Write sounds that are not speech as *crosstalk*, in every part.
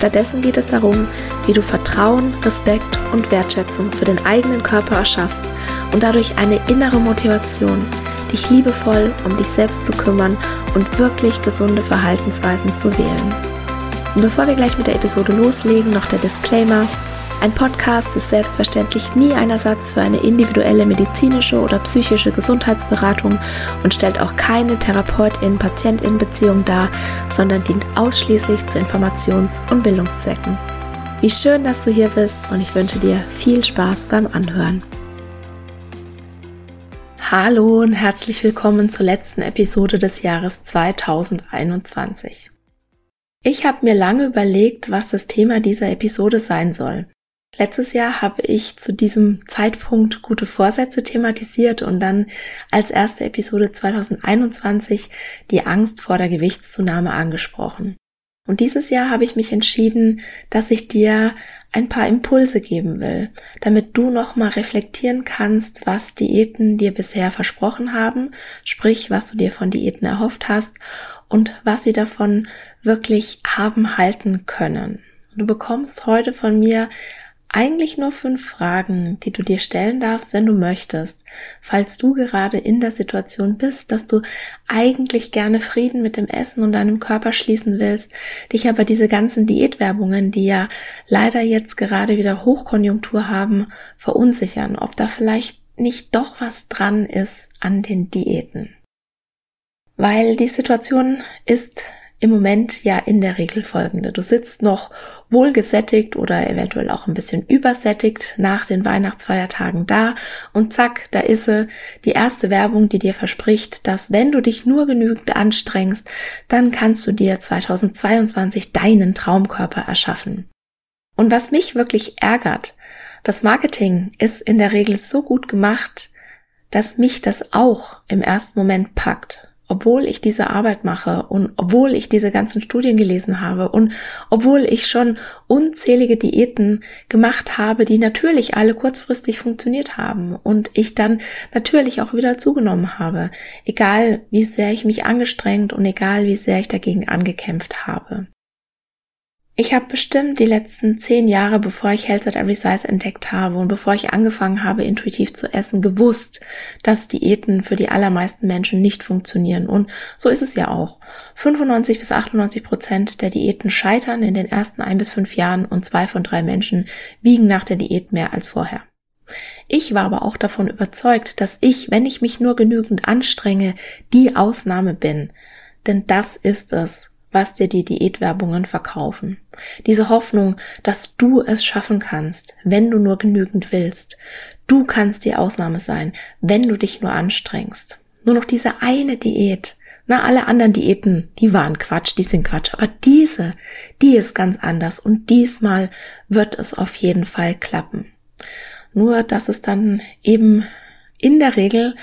Stattdessen geht es darum, wie du Vertrauen, Respekt und Wertschätzung für den eigenen Körper erschaffst und dadurch eine innere Motivation, dich liebevoll um dich selbst zu kümmern und wirklich gesunde Verhaltensweisen zu wählen. Und bevor wir gleich mit der Episode loslegen, noch der Disclaimer. Ein Podcast ist selbstverständlich nie ein Ersatz für eine individuelle medizinische oder psychische Gesundheitsberatung und stellt auch keine Therapeutin-Patientin-Beziehung dar, sondern dient ausschließlich zu Informations- und Bildungszwecken. Wie schön, dass du hier bist und ich wünsche dir viel Spaß beim Anhören. Hallo und herzlich willkommen zur letzten Episode des Jahres 2021. Ich habe mir lange überlegt, was das Thema dieser Episode sein soll. Letztes Jahr habe ich zu diesem Zeitpunkt gute Vorsätze thematisiert und dann als erste Episode 2021 die Angst vor der Gewichtszunahme angesprochen. Und dieses Jahr habe ich mich entschieden, dass ich dir ein paar Impulse geben will, damit du nochmal reflektieren kannst, was Diäten dir bisher versprochen haben, sprich, was du dir von Diäten erhofft hast und was sie davon wirklich haben halten können. Du bekommst heute von mir eigentlich nur fünf Fragen, die du dir stellen darfst, wenn du möchtest, falls du gerade in der Situation bist, dass du eigentlich gerne Frieden mit dem Essen und deinem Körper schließen willst, dich aber diese ganzen Diätwerbungen, die ja leider jetzt gerade wieder Hochkonjunktur haben, verunsichern, ob da vielleicht nicht doch was dran ist an den Diäten. Weil die Situation ist im Moment ja in der Regel folgende. Du sitzt noch wohlgesättigt oder eventuell auch ein bisschen übersättigt nach den Weihnachtsfeiertagen da und zack, da ist sie, die erste Werbung, die dir verspricht, dass wenn du dich nur genügend anstrengst, dann kannst du dir 2022 deinen Traumkörper erschaffen. Und was mich wirklich ärgert, das Marketing ist in der Regel so gut gemacht, dass mich das auch im ersten Moment packt obwohl ich diese Arbeit mache und obwohl ich diese ganzen Studien gelesen habe und obwohl ich schon unzählige Diäten gemacht habe, die natürlich alle kurzfristig funktioniert haben und ich dann natürlich auch wieder zugenommen habe, egal wie sehr ich mich angestrengt und egal wie sehr ich dagegen angekämpft habe. Ich habe bestimmt die letzten zehn Jahre, bevor ich Health at Every Size entdeckt habe und bevor ich angefangen habe, intuitiv zu essen, gewusst, dass Diäten für die allermeisten Menschen nicht funktionieren. Und so ist es ja auch. 95 bis 98 Prozent der Diäten scheitern in den ersten ein bis fünf Jahren und zwei von drei Menschen wiegen nach der Diät mehr als vorher. Ich war aber auch davon überzeugt, dass ich, wenn ich mich nur genügend anstrenge, die Ausnahme bin. Denn das ist es, was dir die Diätwerbungen verkaufen. Diese Hoffnung, dass du es schaffen kannst, wenn du nur genügend willst. Du kannst die Ausnahme sein, wenn du dich nur anstrengst. Nur noch diese eine Diät. Na, alle anderen Diäten, die waren Quatsch, die sind Quatsch. Aber diese, die ist ganz anders. Und diesmal wird es auf jeden Fall klappen. Nur, dass es dann eben in der Regel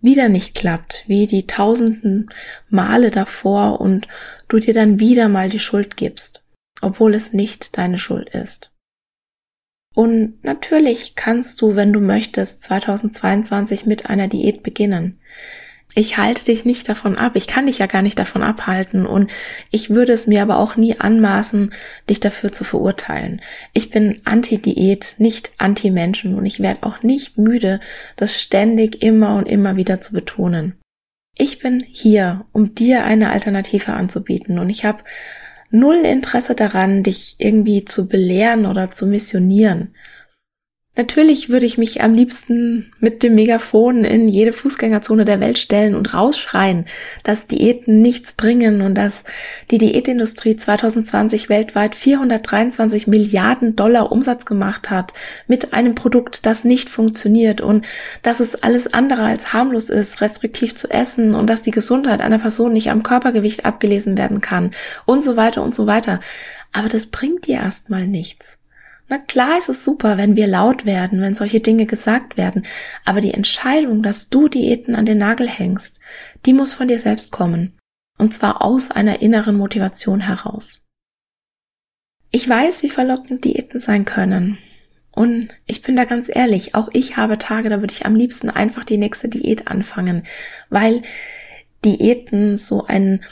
wieder nicht klappt, wie die tausenden Male davor und du dir dann wieder mal die Schuld gibst, obwohl es nicht deine Schuld ist. Und natürlich kannst du, wenn du möchtest, 2022 mit einer Diät beginnen. Ich halte dich nicht davon ab. Ich kann dich ja gar nicht davon abhalten und ich würde es mir aber auch nie anmaßen, dich dafür zu verurteilen. Ich bin Anti-Diät, nicht Anti-Menschen und ich werde auch nicht müde, das ständig immer und immer wieder zu betonen. Ich bin hier, um dir eine Alternative anzubieten und ich habe null Interesse daran, dich irgendwie zu belehren oder zu missionieren. Natürlich würde ich mich am liebsten mit dem Megafon in jede Fußgängerzone der Welt stellen und rausschreien, dass Diäten nichts bringen und dass die Diätindustrie 2020 weltweit 423 Milliarden Dollar Umsatz gemacht hat mit einem Produkt, das nicht funktioniert und dass es alles andere als harmlos ist, restriktiv zu essen und dass die Gesundheit einer Person nicht am Körpergewicht abgelesen werden kann und so weiter und so weiter. Aber das bringt dir erstmal nichts Na klar ist es super, wenn wir laut werden, wenn solche Dinge gesagt werden, aber die Entscheidung, dass du Diäten an den Nagel hängst, die muss von dir selbst kommen. Und zwar aus einer inneren Motivation heraus. Ich weiß, wie verlockend Diäten sein können. Und ich bin da ganz ehrlich, auch ich habe Tage, da würde ich am liebsten einfach die nächste Diät anfangen, weil Diäten so ein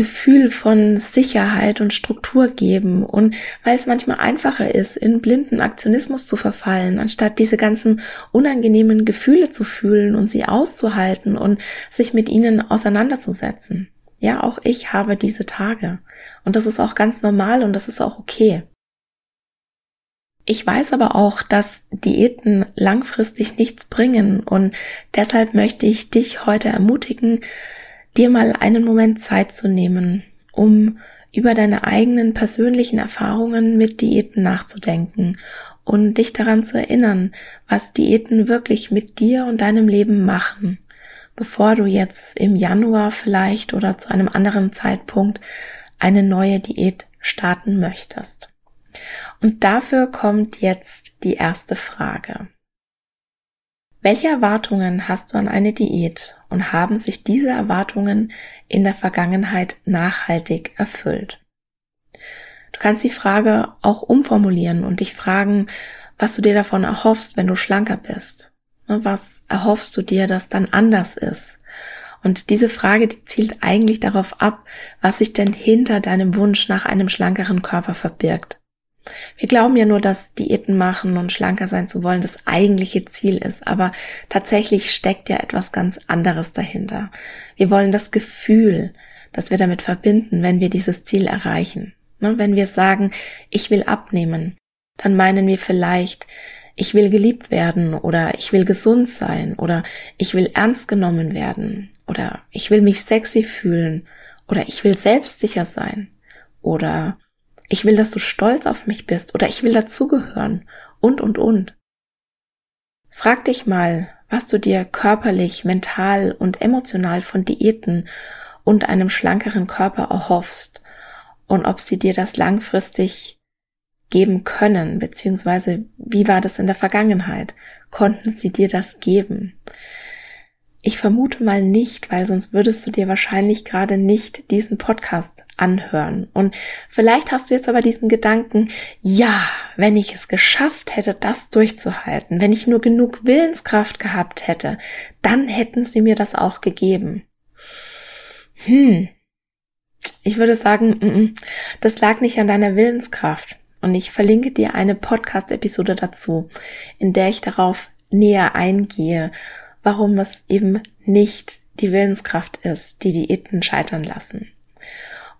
Gefühl von Sicherheit und Struktur geben und weil es manchmal einfacher ist, in blinden Aktionismus zu verfallen, anstatt diese ganzen unangenehmen Gefühle zu fühlen und sie auszuhalten und sich mit ihnen auseinanderzusetzen. Ja, auch ich habe diese Tage und das ist auch ganz normal und das ist auch okay. Ich weiß aber auch, dass Diäten langfristig nichts bringen und deshalb möchte ich dich heute ermutigen, dir mal einen Moment Zeit zu nehmen, um über deine eigenen persönlichen Erfahrungen mit Diäten nachzudenken und dich daran zu erinnern, was Diäten wirklich mit dir und deinem Leben machen, bevor du jetzt im Januar vielleicht oder zu einem anderen Zeitpunkt eine neue Diät starten möchtest. Und dafür kommt jetzt die erste Frage. Welche Erwartungen hast du an eine Diät und haben sich diese Erwartungen in der Vergangenheit nachhaltig erfüllt? Du kannst die Frage auch umformulieren und dich fragen, was du dir davon erhoffst, wenn du schlanker bist. Was erhoffst du dir, dass dann anders ist? Und diese Frage, die zielt eigentlich darauf ab, was sich denn hinter deinem Wunsch nach einem schlankeren Körper verbirgt. Wir glauben ja nur, dass Diäten machen und schlanker sein zu wollen das eigentliche Ziel ist, aber tatsächlich steckt ja etwas ganz anderes dahinter. Wir wollen das Gefühl, das wir damit verbinden, wenn wir dieses Ziel erreichen. Ne, wenn wir sagen, ich will abnehmen, dann meinen wir vielleicht, ich will geliebt werden oder ich will gesund sein oder ich will ernst genommen werden oder ich will mich sexy fühlen oder ich will selbstsicher sein oder ich will, dass du stolz auf mich bist oder ich will dazugehören und, und, und. Frag dich mal, was du dir körperlich, mental und emotional von Diäten und einem schlankeren Körper erhoffst und ob sie dir das langfristig geben können, beziehungsweise wie war das in der Vergangenheit? Konnten sie dir das geben? Ich vermute mal nicht, weil sonst würdest du dir wahrscheinlich gerade nicht diesen Podcast anhören. Und vielleicht hast du jetzt aber diesen Gedanken, ja, wenn ich es geschafft hätte, das durchzuhalten, wenn ich nur genug Willenskraft gehabt hätte, dann hätten sie mir das auch gegeben. Hm. Ich würde sagen, das lag nicht an deiner Willenskraft. Und ich verlinke dir eine Podcast-Episode dazu, in der ich darauf näher eingehe warum es eben nicht die Willenskraft ist, die Diäten scheitern lassen.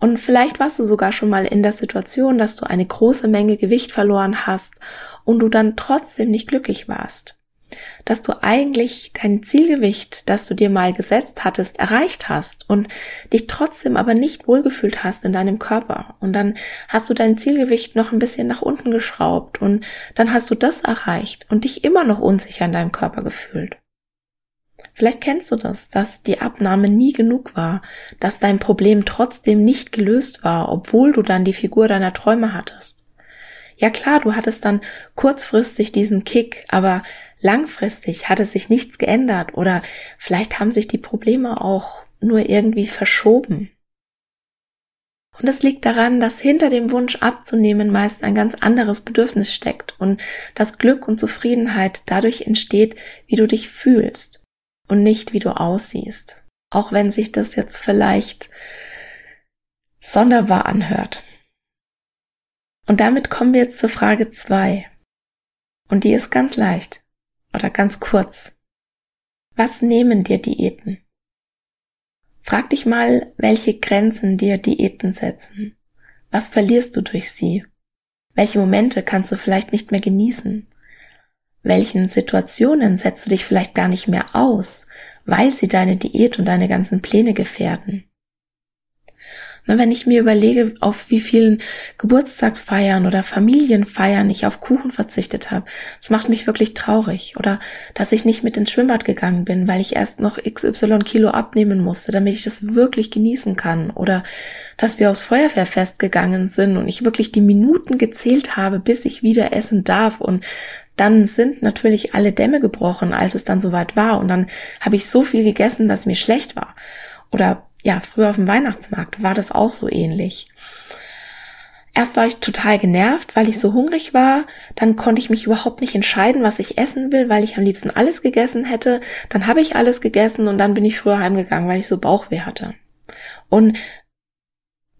Und vielleicht warst du sogar schon mal in der Situation, dass du eine große Menge Gewicht verloren hast und du dann trotzdem nicht glücklich warst. Dass du eigentlich dein Zielgewicht, das du dir mal gesetzt hattest, erreicht hast und dich trotzdem aber nicht wohlgefühlt hast in deinem Körper. Und dann hast du dein Zielgewicht noch ein bisschen nach unten geschraubt und dann hast du das erreicht und dich immer noch unsicher in deinem Körper gefühlt. Vielleicht kennst du das, dass die Abnahme nie genug war, dass dein Problem trotzdem nicht gelöst war, obwohl du dann die Figur deiner Träume hattest. Ja klar, du hattest dann kurzfristig diesen Kick, aber langfristig hatte sich nichts geändert oder vielleicht haben sich die Probleme auch nur irgendwie verschoben. Und es liegt daran, dass hinter dem Wunsch abzunehmen meist ein ganz anderes Bedürfnis steckt und dass Glück und Zufriedenheit dadurch entsteht, wie du dich fühlst und nicht wie du aussiehst. Auch wenn sich das jetzt vielleicht sonderbar anhört. Und damit kommen wir jetzt zur Frage zwei. Und die ist ganz leicht oder ganz kurz. Was nehmen dir Diäten? Frag dich mal, welche Grenzen dir Diäten setzen. Was verlierst du durch sie? Welche Momente kannst du vielleicht nicht mehr genießen? Welchen Situationen setzt du dich vielleicht gar nicht mehr aus, weil sie deine Diät und deine ganzen Pläne gefährden? Ne, wenn ich mir überlege, auf wie vielen Geburtstagsfeiern oder Familienfeiern ich auf Kuchen verzichtet habe, das macht mich wirklich traurig. Oder dass ich nicht mit ins Schwimmbad gegangen bin, weil ich erst noch XY Kilo abnehmen musste, damit ich das wirklich genießen kann. Oder dass wir aufs Feuerwehrfest gegangen sind und ich wirklich die Minuten gezählt habe, bis ich wieder essen darf. Und dann sind natürlich alle Dämme gebrochen, als es dann soweit war. Und dann habe ich so viel gegessen, dass mir schlecht war. Oder ja, früher auf dem Weihnachtsmarkt war das auch so ähnlich. Erst war ich total genervt, weil ich so hungrig war. Dann konnte ich mich überhaupt nicht entscheiden, was ich essen will, weil ich am liebsten alles gegessen hätte. Dann habe ich alles gegessen und dann bin ich früher heimgegangen, weil ich so Bauchweh hatte. Und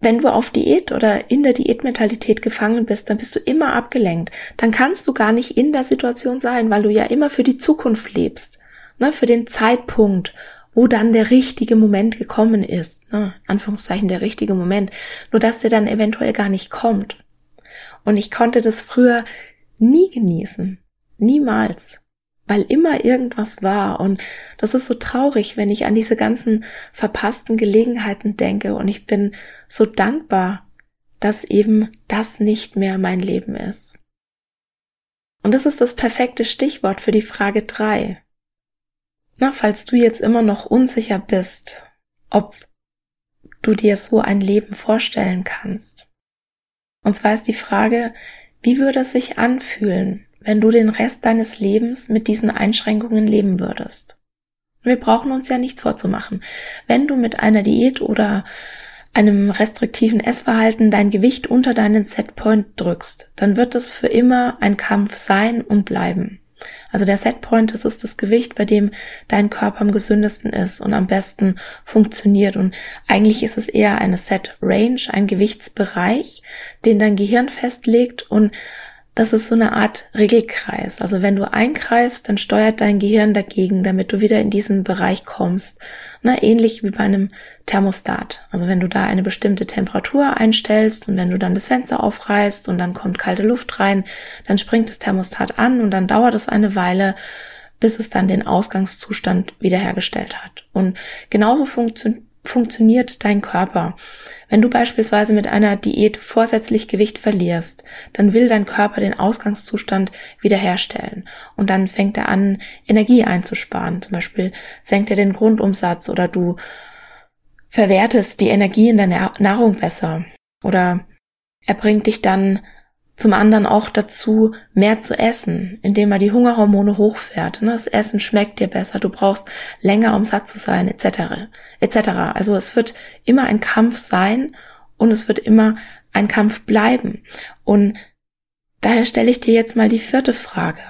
wenn du auf Diät oder in der Diätmentalität gefangen bist, dann bist du immer abgelenkt. Dann kannst du gar nicht in der Situation sein, weil du ja immer für die Zukunft lebst, ne, für den Zeitpunkt wo dann der richtige Moment gekommen ist. Ne? Anführungszeichen der richtige Moment. Nur dass der dann eventuell gar nicht kommt. Und ich konnte das früher nie genießen. Niemals. Weil immer irgendwas war. Und das ist so traurig, wenn ich an diese ganzen verpassten Gelegenheiten denke. Und ich bin so dankbar, dass eben das nicht mehr mein Leben ist. Und das ist das perfekte Stichwort für die Frage drei. Na, falls du jetzt immer noch unsicher bist, ob du dir so ein Leben vorstellen kannst. Und zwar ist die Frage, wie würde es sich anfühlen, wenn du den Rest deines Lebens mit diesen Einschränkungen leben würdest? Wir brauchen uns ja nichts vorzumachen. Wenn du mit einer Diät oder einem restriktiven Essverhalten dein Gewicht unter deinen Setpoint drückst, dann wird es für immer ein Kampf sein und bleiben. Also der Setpoint, das ist das Gewicht, bei dem dein Körper am gesündesten ist und am besten funktioniert. Und eigentlich ist es eher eine Set Range, ein Gewichtsbereich, den dein Gehirn festlegt und das ist so eine Art Regelkreis. Also wenn du eingreifst, dann steuert dein Gehirn dagegen, damit du wieder in diesen Bereich kommst. Na, ähnlich wie bei einem Thermostat. Also wenn du da eine bestimmte Temperatur einstellst und wenn du dann das Fenster aufreißt und dann kommt kalte Luft rein, dann springt das Thermostat an und dann dauert es eine Weile, bis es dann den Ausgangszustand wiederhergestellt hat. Und genauso funktioniert funktioniert dein Körper. Wenn du beispielsweise mit einer Diät vorsätzlich Gewicht verlierst, dann will dein Körper den Ausgangszustand wiederherstellen und dann fängt er an, Energie einzusparen. Zum Beispiel senkt er den Grundumsatz oder du verwertest die Energie in deiner Nahrung besser oder er bringt dich dann zum anderen auch dazu, mehr zu essen, indem er die Hungerhormone hochfährt. Ne? Das Essen schmeckt dir besser, du brauchst länger, um satt zu sein, etc. etc. Also es wird immer ein Kampf sein und es wird immer ein Kampf bleiben. Und daher stelle ich dir jetzt mal die vierte Frage.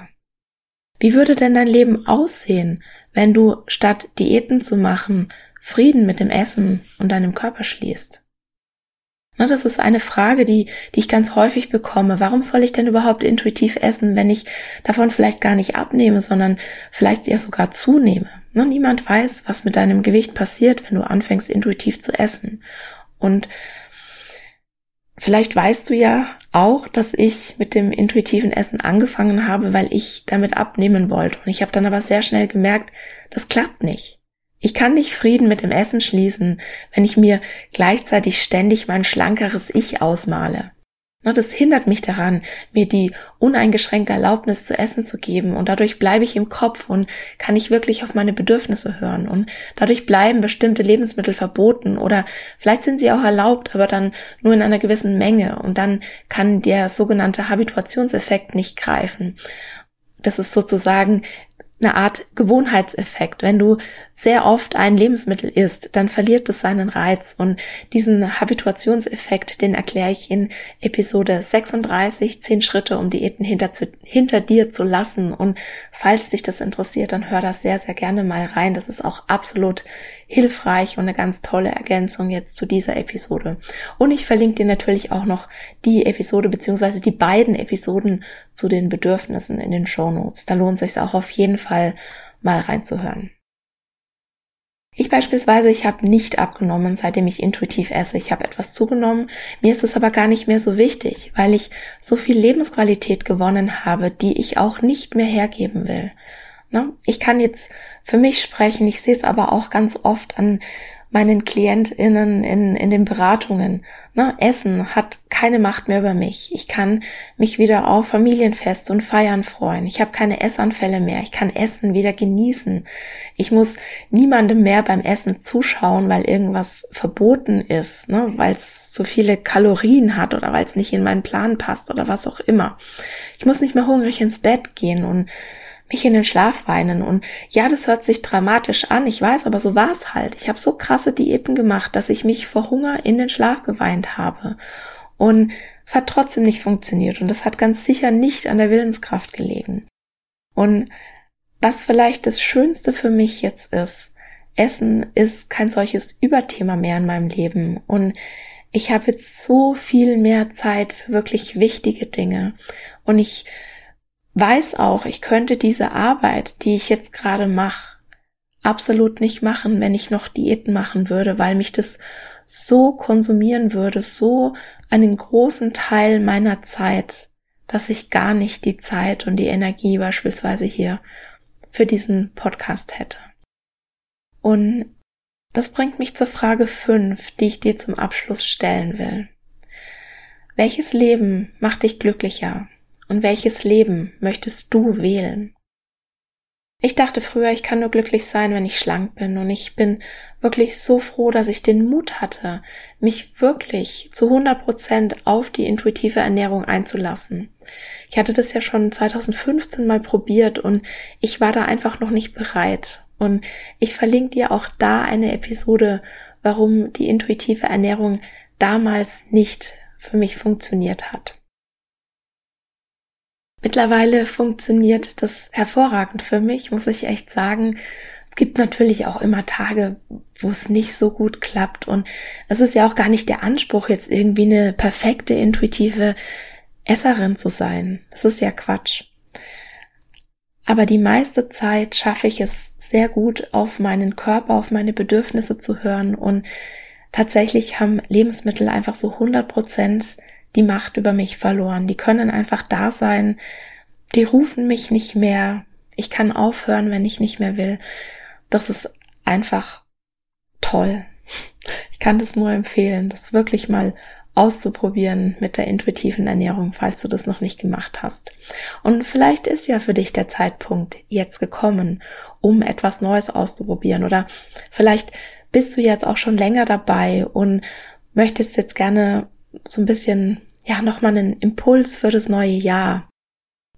Wie würde denn dein Leben aussehen, wenn du statt Diäten zu machen, Frieden mit dem Essen und deinem Körper schließt? Ne, das ist eine Frage, die, die ich ganz häufig bekomme. Warum soll ich denn überhaupt intuitiv essen, wenn ich davon vielleicht gar nicht abnehme, sondern vielleicht ja sogar zunehme? Ne, niemand weiß, was mit deinem Gewicht passiert, wenn du anfängst, intuitiv zu essen. Und vielleicht weißt du ja auch, dass ich mit dem intuitiven Essen angefangen habe, weil ich damit abnehmen wollte. Und ich habe dann aber sehr schnell gemerkt, das klappt nicht. Ich kann nicht Frieden mit dem Essen schließen, wenn ich mir gleichzeitig ständig mein schlankeres Ich ausmale. Das hindert mich daran, mir die uneingeschränkte Erlaubnis zu essen zu geben und dadurch bleibe ich im Kopf und kann ich wirklich auf meine Bedürfnisse hören und dadurch bleiben bestimmte Lebensmittel verboten oder vielleicht sind sie auch erlaubt, aber dann nur in einer gewissen Menge und dann kann der sogenannte Habituationseffekt nicht greifen. Das ist sozusagen eine Art Gewohnheitseffekt. Wenn du sehr oft ein Lebensmittel isst, dann verliert es seinen Reiz. Und diesen Habituationseffekt, den erkläre ich in Episode 36, 10 Schritte, um Diäten hinter, zu, hinter dir zu lassen. Und falls dich das interessiert, dann hör das sehr, sehr gerne mal rein. Das ist auch absolut hilfreich und eine ganz tolle Ergänzung jetzt zu dieser Episode. Und ich verlinke dir natürlich auch noch die Episode beziehungsweise die beiden Episoden zu den Bedürfnissen in den Show Notes. Da lohnt es sich auch auf jeden Fall mal reinzuhören. Ich beispielsweise, ich habe nicht abgenommen, seitdem ich intuitiv esse. Ich habe etwas zugenommen. Mir ist es aber gar nicht mehr so wichtig, weil ich so viel Lebensqualität gewonnen habe, die ich auch nicht mehr hergeben will. Ne? Ich kann jetzt für mich sprechen, ich sehe es aber auch ganz oft an meinen KlientInnen in, in den Beratungen. Ne? Essen hat keine Macht mehr über mich. Ich kann mich wieder auf Familienfest und Feiern freuen. Ich habe keine Essanfälle mehr. Ich kann Essen wieder genießen. Ich muss niemandem mehr beim Essen zuschauen, weil irgendwas verboten ist, ne? weil es zu viele Kalorien hat oder weil es nicht in meinen Plan passt oder was auch immer. Ich muss nicht mehr hungrig ins Bett gehen und mich in den Schlaf weinen. Und ja, das hört sich dramatisch an, ich weiß, aber so war es halt. Ich habe so krasse Diäten gemacht, dass ich mich vor Hunger in den Schlaf geweint habe. Und es hat trotzdem nicht funktioniert und das hat ganz sicher nicht an der Willenskraft gelegen. Und was vielleicht das Schönste für mich jetzt ist, Essen ist kein solches Überthema mehr in meinem Leben und ich habe jetzt so viel mehr Zeit für wirklich wichtige Dinge und ich weiß auch, ich könnte diese Arbeit, die ich jetzt gerade mache, absolut nicht machen, wenn ich noch Diäten machen würde, weil mich das so konsumieren würde, so einen großen Teil meiner Zeit, dass ich gar nicht die Zeit und die Energie beispielsweise hier für diesen Podcast hätte. Und das bringt mich zur Frage 5, die ich dir zum Abschluss stellen will. Welches Leben macht dich glücklicher? Und welches Leben möchtest du wählen? Ich dachte früher, ich kann nur glücklich sein, wenn ich schlank bin. Und ich bin wirklich so froh, dass ich den Mut hatte, mich wirklich zu 100 Prozent auf die intuitive Ernährung einzulassen. Ich hatte das ja schon 2015 mal probiert und ich war da einfach noch nicht bereit. Und ich verlinke dir auch da eine Episode, warum die intuitive Ernährung damals nicht für mich funktioniert hat. Mittlerweile funktioniert das hervorragend für mich, muss ich echt sagen. Es gibt natürlich auch immer Tage, wo es nicht so gut klappt und es ist ja auch gar nicht der Anspruch, jetzt irgendwie eine perfekte, intuitive Esserin zu sein. Das ist ja Quatsch. Aber die meiste Zeit schaffe ich es sehr gut, auf meinen Körper, auf meine Bedürfnisse zu hören und tatsächlich haben Lebensmittel einfach so 100 Prozent die Macht über mich verloren. Die können einfach da sein. Die rufen mich nicht mehr. Ich kann aufhören, wenn ich nicht mehr will. Das ist einfach toll. Ich kann das nur empfehlen, das wirklich mal auszuprobieren mit der intuitiven Ernährung, falls du das noch nicht gemacht hast. Und vielleicht ist ja für dich der Zeitpunkt jetzt gekommen, um etwas Neues auszuprobieren. Oder vielleicht bist du jetzt auch schon länger dabei und möchtest jetzt gerne so ein bisschen, ja, nochmal einen Impuls für das neue Jahr.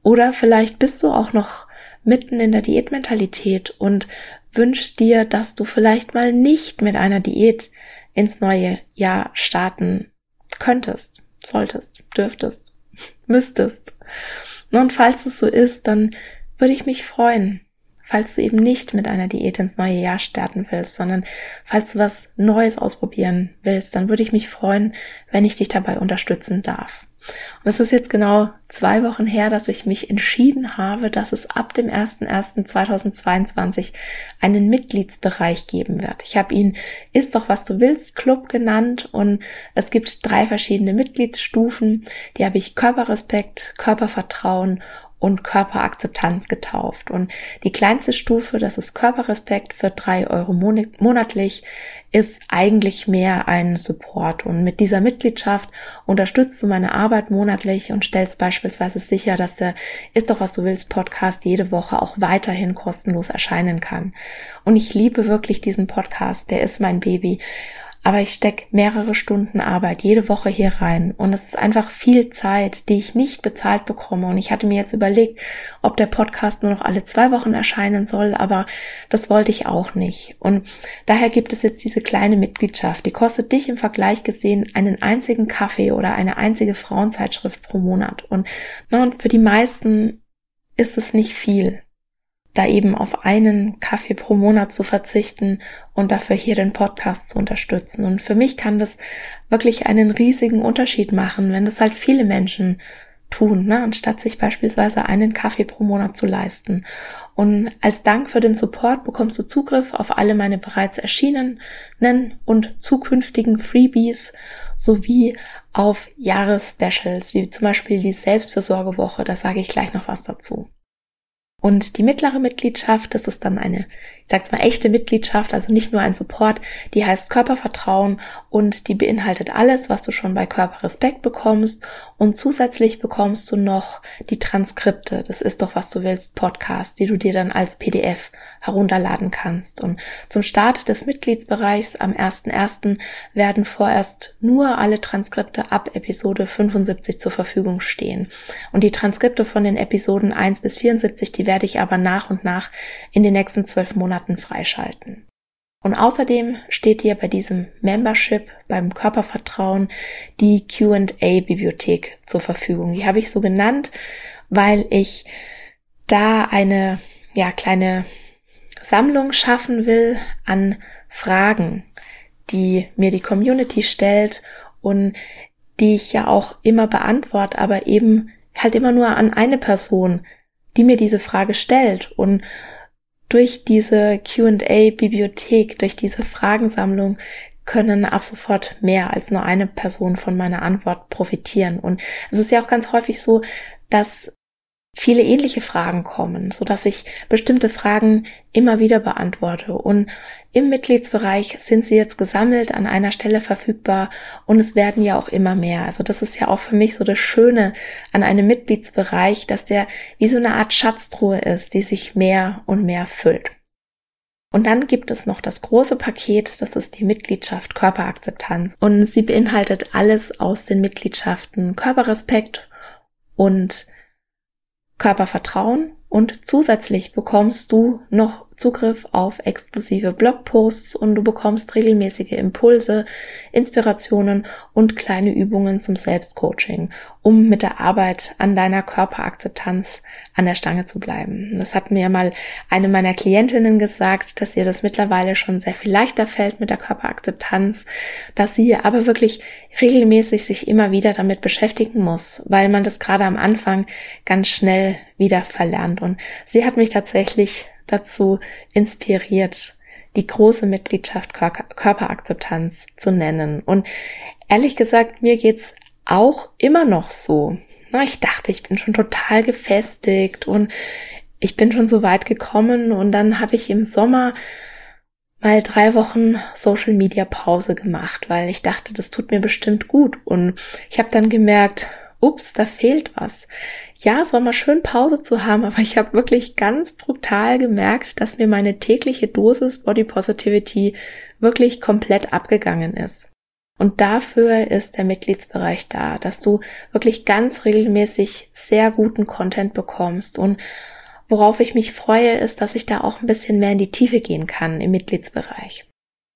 Oder vielleicht bist du auch noch mitten in der Diätmentalität und wünschst dir, dass du vielleicht mal nicht mit einer Diät ins neue Jahr starten könntest, solltest, dürftest, *laughs* müsstest. Und falls es so ist, dann würde ich mich freuen, falls du eben nicht mit einer Diät ins neue Jahr starten willst, sondern falls du was Neues ausprobieren willst, dann würde ich mich freuen, wenn ich dich dabei unterstützen darf. Und es ist jetzt genau zwei Wochen her, dass ich mich entschieden habe, dass es ab dem 01.01.2022 einen Mitgliedsbereich geben wird. Ich habe ihn Ist doch was du willst Club genannt und es gibt drei verschiedene Mitgliedsstufen. Die habe ich Körperrespekt, Körpervertrauen und Körperakzeptanz getauft. Und die kleinste Stufe, das ist Körperrespekt für drei Euro monatlich, ist eigentlich mehr ein Support. Und mit dieser Mitgliedschaft unterstützt du meine Arbeit monatlich und stellst beispielsweise sicher, dass der Ist doch was du willst Podcast jede Woche auch weiterhin kostenlos erscheinen kann. Und ich liebe wirklich diesen Podcast. Der ist mein Baby aber ich stecke mehrere Stunden Arbeit jede Woche hier rein und es ist einfach viel Zeit, die ich nicht bezahlt bekomme. Und ich hatte mir jetzt überlegt, ob der Podcast nur noch alle zwei Wochen erscheinen soll, aber das wollte ich auch nicht. Und daher gibt es jetzt diese kleine Mitgliedschaft, die kostet dich im Vergleich gesehen einen einzigen Kaffee oder eine einzige Frauenzeitschrift pro Monat. Und, und für die meisten ist es nicht viel da eben auf einen Kaffee pro Monat zu verzichten und dafür hier den Podcast zu unterstützen. Und für mich kann das wirklich einen riesigen Unterschied machen, wenn das halt viele Menschen tun, ne, anstatt sich beispielsweise einen Kaffee pro Monat zu leisten. Und als Dank für den Support bekommst du Zugriff auf alle meine bereits erschienenen und zukünftigen Freebies sowie auf Jahresspecials, wie zum Beispiel die Selbstfürsorgewoche, da sage ich gleich noch was dazu. Und die mittlere Mitgliedschaft, das ist dann eine, ich sag's mal, echte Mitgliedschaft, also nicht nur ein Support, die heißt Körpervertrauen und die beinhaltet alles, was du schon bei Körperrespekt bekommst. Und zusätzlich bekommst du noch die Transkripte, das ist doch was du willst, Podcast, die du dir dann als PDF herunterladen kannst. Und zum Start des Mitgliedsbereichs am 1.1. werden vorerst nur alle Transkripte ab Episode 75 zur Verfügung stehen. Und die Transkripte von den Episoden 1 bis 74, die werde ich aber nach und nach in den nächsten zwölf Monaten freischalten. Und außerdem steht dir bei diesem Membership beim Körpervertrauen die Q&A-Bibliothek zur Verfügung. Die habe ich so genannt, weil ich da eine ja kleine Sammlung schaffen will an Fragen, die mir die Community stellt und die ich ja auch immer beantworte, aber eben halt immer nur an eine Person die mir diese Frage stellt. Und durch diese QA-Bibliothek, durch diese Fragensammlung können ab sofort mehr als nur eine Person von meiner Antwort profitieren. Und es ist ja auch ganz häufig so, dass viele ähnliche Fragen kommen, so dass ich bestimmte Fragen immer wieder beantworte. Und im Mitgliedsbereich sind sie jetzt gesammelt an einer Stelle verfügbar und es werden ja auch immer mehr. Also das ist ja auch für mich so das Schöne an einem Mitgliedsbereich, dass der wie so eine Art Schatztruhe ist, die sich mehr und mehr füllt. Und dann gibt es noch das große Paket, das ist die Mitgliedschaft Körperakzeptanz. Und sie beinhaltet alles aus den Mitgliedschaften Körperrespekt und Körpervertrauen und zusätzlich bekommst du noch Zugriff auf exklusive Blogposts und du bekommst regelmäßige Impulse, Inspirationen und kleine Übungen zum Selbstcoaching, um mit der Arbeit an deiner Körperakzeptanz an der Stange zu bleiben. Das hat mir mal eine meiner Klientinnen gesagt, dass ihr das mittlerweile schon sehr viel leichter fällt mit der Körperakzeptanz, dass sie aber wirklich regelmäßig sich immer wieder damit beschäftigen muss, weil man das gerade am Anfang ganz schnell wieder verlernt. Und sie hat mich tatsächlich dazu inspiriert, die große Mitgliedschaft Körperakzeptanz zu nennen. Und ehrlich gesagt, mir geht's auch immer noch so. Ich dachte, ich bin schon total gefestigt und ich bin schon so weit gekommen und dann habe ich im Sommer mal drei Wochen Social Media Pause gemacht, weil ich dachte, das tut mir bestimmt gut und ich habe dann gemerkt, ups, da fehlt was. Ja, es war mal schön Pause zu haben, *laughs* aber ich habe wirklich ganz brutal gemerkt, dass mir meine tägliche Dosis Body Positivity wirklich komplett abgegangen ist. Und dafür ist der Mitgliedsbereich da, dass du wirklich ganz regelmäßig sehr guten Content bekommst. Und worauf ich mich freue, ist, dass ich da auch ein bisschen mehr in die Tiefe gehen kann im Mitgliedsbereich.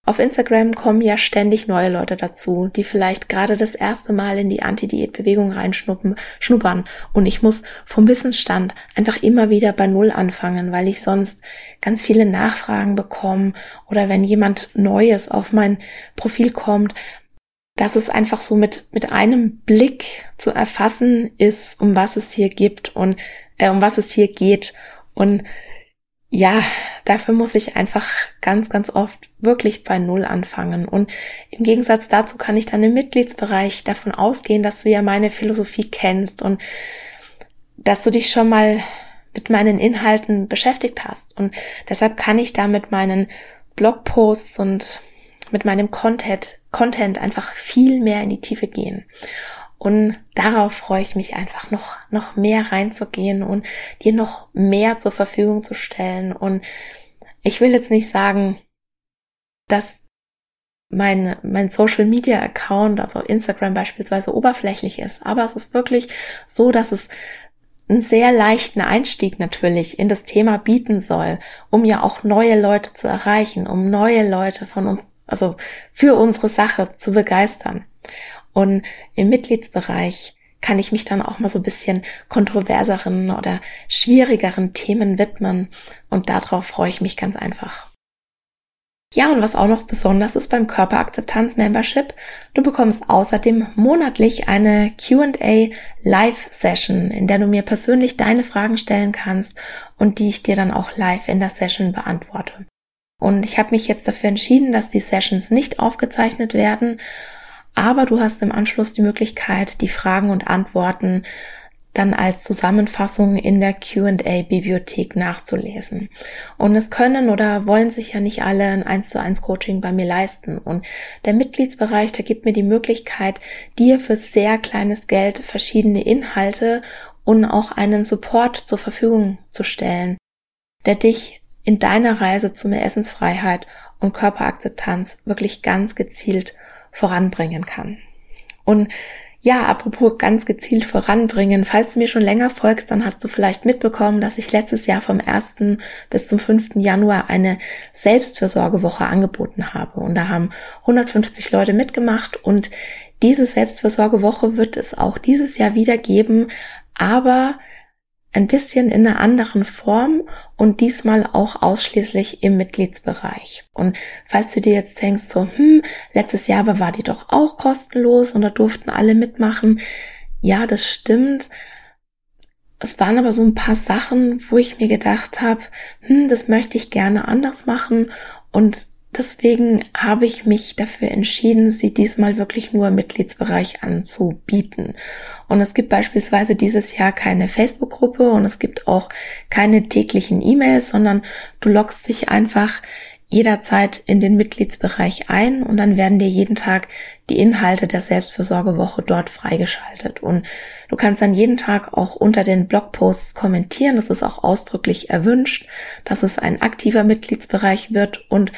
Auf Instagram kommen ja ständig neue Leute dazu, die vielleicht gerade das erste Mal in die Anti-Diät-Bewegung reinschnuppen, schnuppern. Und ich muss vom Wissensstand einfach immer wieder bei Null anfangen, weil ich sonst ganz viele Nachfragen bekomme oder wenn jemand Neues auf mein Profil kommt, dass es einfach so mit, mit einem Blick zu erfassen ist, um was es hier gibt und äh, um was es hier geht. Und ja, dafür muss ich einfach ganz, ganz oft wirklich bei Null anfangen. Und im Gegensatz dazu kann ich dann im Mitgliedsbereich davon ausgehen, dass du ja meine Philosophie kennst und dass du dich schon mal mit meinen Inhalten beschäftigt hast. Und deshalb kann ich da mit meinen Blogposts und mit meinem Content, Content einfach viel mehr in die Tiefe gehen. Und darauf freue ich mich einfach noch, noch mehr reinzugehen und dir noch mehr zur Verfügung zu stellen. Und ich will jetzt nicht sagen, dass mein, mein Social Media Account, also Instagram beispielsweise, oberflächlich ist. Aber es ist wirklich so, dass es einen sehr leichten Einstieg natürlich in das Thema bieten soll, um ja auch neue Leute zu erreichen, um neue Leute von uns, also für unsere Sache zu begeistern. Und im Mitgliedsbereich kann ich mich dann auch mal so ein bisschen kontroverseren oder schwierigeren Themen widmen. Und darauf freue ich mich ganz einfach. Ja, und was auch noch besonders ist beim Körperakzeptanz-Membership, du bekommst außerdem monatlich eine QA Live-Session, in der du mir persönlich deine Fragen stellen kannst und die ich dir dann auch live in der Session beantworte. Und ich habe mich jetzt dafür entschieden, dass die Sessions nicht aufgezeichnet werden, aber du hast im Anschluss die Möglichkeit, die Fragen und Antworten dann als Zusammenfassung in der Q&A-Bibliothek nachzulesen. Und es können oder wollen sich ja nicht alle ein 1 zu 1 Coaching bei mir leisten. Und der Mitgliedsbereich, der gibt mir die Möglichkeit, dir für sehr kleines Geld verschiedene Inhalte und auch einen Support zur Verfügung zu stellen, der dich in deiner Reise zu mehr Essensfreiheit und Körperakzeptanz wirklich ganz gezielt voranbringen kann. Und ja, apropos ganz gezielt voranbringen. Falls du mir schon länger folgst, dann hast du vielleicht mitbekommen, dass ich letztes Jahr vom 1. bis zum 5. Januar eine Selbstfürsorgewoche angeboten habe. Und da haben 150 Leute mitgemacht und diese Selbstfürsorgewoche wird es auch dieses Jahr wieder geben, aber ein bisschen in einer anderen Form und diesmal auch ausschließlich im Mitgliedsbereich. Und falls du dir jetzt denkst, so, hm, letztes Jahr war die doch auch kostenlos und da durften alle mitmachen. Ja, das stimmt. Es waren aber so ein paar Sachen, wo ich mir gedacht habe, hm, das möchte ich gerne anders machen und Deswegen habe ich mich dafür entschieden, sie diesmal wirklich nur im Mitgliedsbereich anzubieten. Und es gibt beispielsweise dieses Jahr keine Facebook-Gruppe und es gibt auch keine täglichen E-Mails, sondern du loggst dich einfach jederzeit in den Mitgliedsbereich ein und dann werden dir jeden Tag die Inhalte der Selbstversorgewoche dort freigeschaltet. Und du kannst dann jeden Tag auch unter den Blogposts kommentieren. Das ist auch ausdrücklich erwünscht, dass es ein aktiver Mitgliedsbereich wird und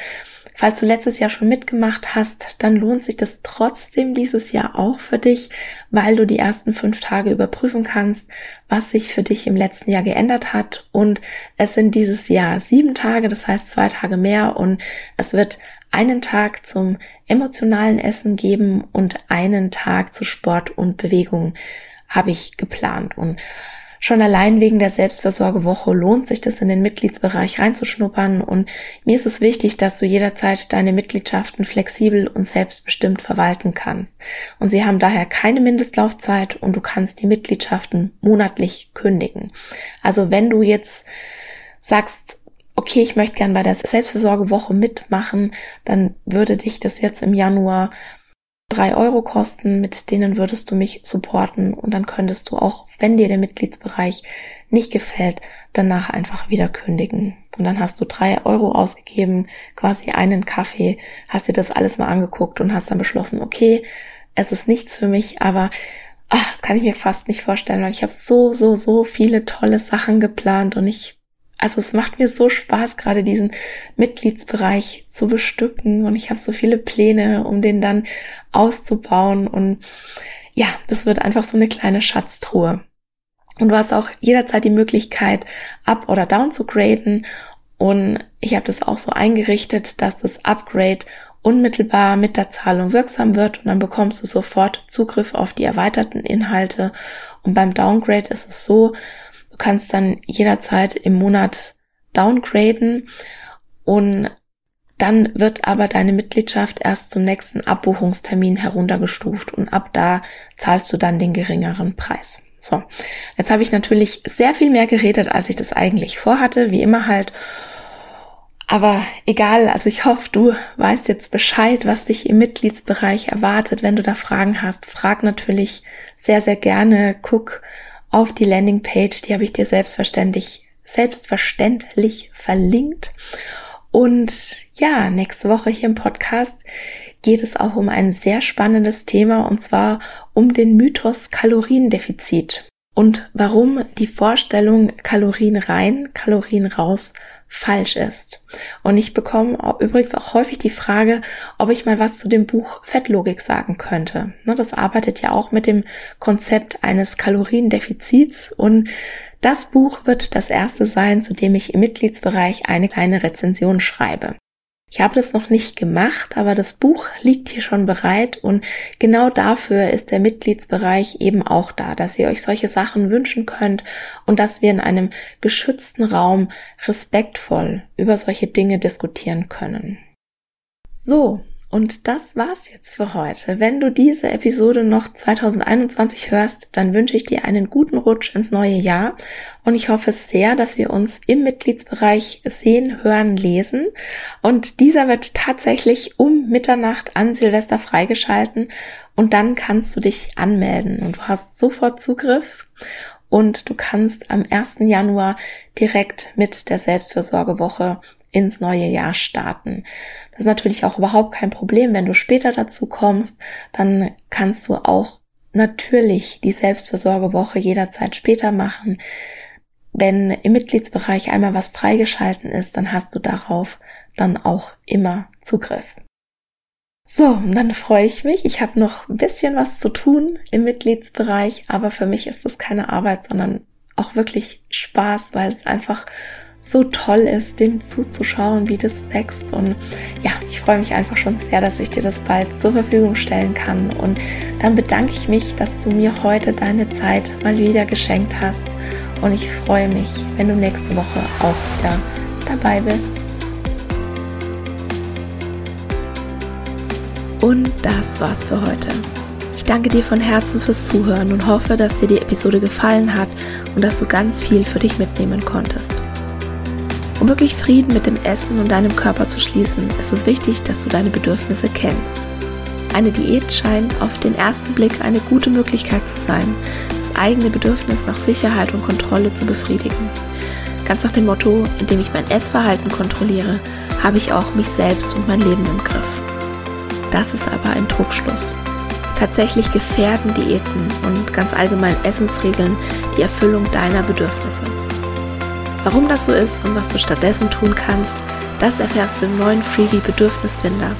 Falls du letztes Jahr schon mitgemacht hast, dann lohnt sich das trotzdem dieses Jahr auch für dich, weil du die ersten fünf Tage überprüfen kannst, was sich für dich im letzten Jahr geändert hat. Und es sind dieses Jahr sieben Tage, das heißt zwei Tage mehr und es wird einen Tag zum emotionalen Essen geben und einen Tag zu Sport und Bewegung habe ich geplant. Und Schon allein wegen der Selbstversorgewoche lohnt sich das in den Mitgliedsbereich reinzuschnuppern und mir ist es wichtig, dass du jederzeit deine Mitgliedschaften flexibel und selbstbestimmt verwalten kannst. Und sie haben daher keine Mindestlaufzeit und du kannst die Mitgliedschaften monatlich kündigen. Also wenn du jetzt sagst, okay, ich möchte gern bei der Selbstversorgewoche mitmachen, dann würde dich das jetzt im Januar drei Euro kosten, mit denen würdest du mich supporten und dann könntest du auch, wenn dir der Mitgliedsbereich nicht gefällt, danach einfach wieder kündigen. Und dann hast du drei Euro ausgegeben, quasi einen Kaffee, hast dir das alles mal angeguckt und hast dann beschlossen, okay, es ist nichts für mich, aber ach, das kann ich mir fast nicht vorstellen, weil ich habe so, so, so viele tolle Sachen geplant und ich also es macht mir so Spaß, gerade diesen Mitgliedsbereich zu bestücken. Und ich habe so viele Pläne, um den dann auszubauen. Und ja, das wird einfach so eine kleine Schatztruhe. Und du hast auch jederzeit die Möglichkeit, up oder down zu graden. Und ich habe das auch so eingerichtet, dass das Upgrade unmittelbar mit der Zahlung wirksam wird. Und dann bekommst du sofort Zugriff auf die erweiterten Inhalte. Und beim Downgrade ist es so, kannst dann jederzeit im Monat downgraden und dann wird aber deine Mitgliedschaft erst zum nächsten Abbuchungstermin heruntergestuft und ab da zahlst du dann den geringeren Preis. So, jetzt habe ich natürlich sehr viel mehr geredet, als ich das eigentlich vorhatte, wie immer halt. Aber egal, also ich hoffe, du weißt jetzt Bescheid, was dich im Mitgliedsbereich erwartet. Wenn du da Fragen hast, frag natürlich sehr, sehr gerne. Guck auf die Landingpage, die habe ich dir selbstverständlich, selbstverständlich verlinkt. Und ja, nächste Woche hier im Podcast geht es auch um ein sehr spannendes Thema und zwar um den Mythos Kaloriendefizit und warum die Vorstellung Kalorien rein, Kalorien raus falsch ist. Und ich bekomme übrigens auch häufig die Frage, ob ich mal was zu dem Buch Fettlogik sagen könnte. Ne, das arbeitet ja auch mit dem Konzept eines Kaloriendefizits und das Buch wird das erste sein, zu dem ich im Mitgliedsbereich eine kleine Rezension schreibe. Ich habe das noch nicht gemacht, aber das Buch liegt hier schon bereit und genau dafür ist der Mitgliedsbereich eben auch da, dass ihr euch solche Sachen wünschen könnt und dass wir in einem geschützten Raum respektvoll über solche Dinge diskutieren können. So, und das war's jetzt für heute. Wenn du diese Episode noch 2021 hörst, dann wünsche ich dir einen guten Rutsch ins neue Jahr und ich hoffe sehr, dass wir uns im Mitgliedsbereich sehen, hören, lesen. Und dieser wird tatsächlich um Mitternacht an Silvester freigeschalten und dann kannst du dich anmelden und du hast sofort Zugriff und du kannst am 1. Januar direkt mit der Selbstfürsorgewoche ins neue Jahr starten. Das ist natürlich auch überhaupt kein Problem, wenn du später dazu kommst, dann kannst du auch natürlich die Selbstversorgewoche jederzeit später machen. Wenn im Mitgliedsbereich einmal was freigeschalten ist, dann hast du darauf dann auch immer Zugriff. So, dann freue ich mich. Ich habe noch ein bisschen was zu tun im Mitgliedsbereich, aber für mich ist das keine Arbeit, sondern auch wirklich Spaß, weil es einfach so toll ist, dem zuzuschauen, wie das wächst. Und ja, ich freue mich einfach schon sehr, dass ich dir das bald zur Verfügung stellen kann. Und dann bedanke ich mich, dass du mir heute deine Zeit mal wieder geschenkt hast. Und ich freue mich, wenn du nächste Woche auch wieder dabei bist. Und das war's für heute. Ich danke dir von Herzen fürs Zuhören und hoffe, dass dir die Episode gefallen hat und dass du ganz viel für dich mitnehmen konntest. Um wirklich Frieden mit dem Essen und deinem Körper zu schließen, ist es wichtig, dass du deine Bedürfnisse kennst. Eine Diät scheint auf den ersten Blick eine gute Möglichkeit zu sein, das eigene Bedürfnis nach Sicherheit und Kontrolle zu befriedigen. Ganz nach dem Motto, indem ich mein Essverhalten kontrolliere, habe ich auch mich selbst und mein Leben im Griff. Das ist aber ein Trugschluss. Tatsächlich gefährden Diäten und ganz allgemein Essensregeln die Erfüllung deiner Bedürfnisse. Warum das so ist und was du stattdessen tun kannst, das erfährst du im neuen Freebie Bedürfnisfinder,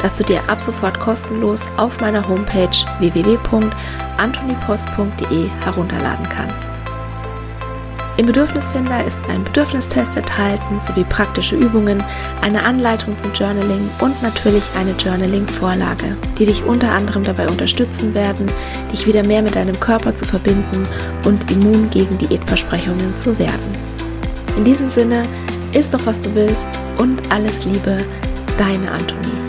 das du dir ab sofort kostenlos auf meiner Homepage www.antonipost.de herunterladen kannst. Im Bedürfnisfinder ist ein Bedürfnistest enthalten sowie praktische Übungen, eine Anleitung zum Journaling und natürlich eine Journaling-Vorlage, die dich unter anderem dabei unterstützen werden, dich wieder mehr mit deinem Körper zu verbinden und immun gegen Diätversprechungen zu werden. In diesem Sinne, isst doch was du willst und alles Liebe, deine Antonie.